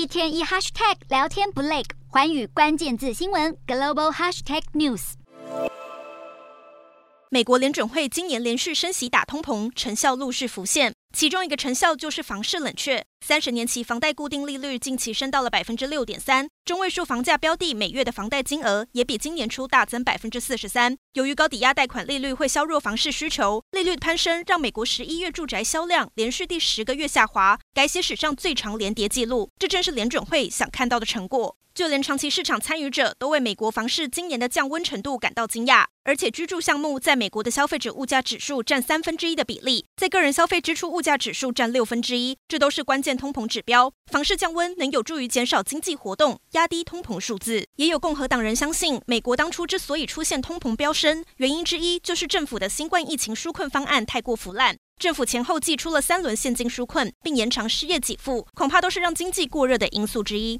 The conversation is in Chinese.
一天一 hashtag 聊天不累，环宇关键字新闻 global hashtag news。美国联准会今年连续升息打通膨，成效陆续浮现。其中一个成效就是房市冷却，三十年期房贷固定利率近期升到了百分之六点三，中位数房价标的每月的房贷金额也比今年初大增百分之四十三。由于高抵押贷款利率会削弱房市需求，利率攀升让美国十一月住宅销量连续第十个月下滑，改写史上最长连跌记录。这正是联准会想看到的成果。就连长期市场参与者都为美国房市今年的降温程度感到惊讶，而且居住项目在美国的消费者物价指数占三分之一的比例，在个人消费支出物价指数占六分之一，这都是关键通膨指标。房市降温能有助于减少经济活动，压低通膨数字。也有共和党人相信，美国当初之所以出现通膨飙升，原因之一就是政府的新冠疫情纾困方案太过腐烂。政府前后祭出了三轮现金纾困，并延长失业给付，恐怕都是让经济过热的因素之一。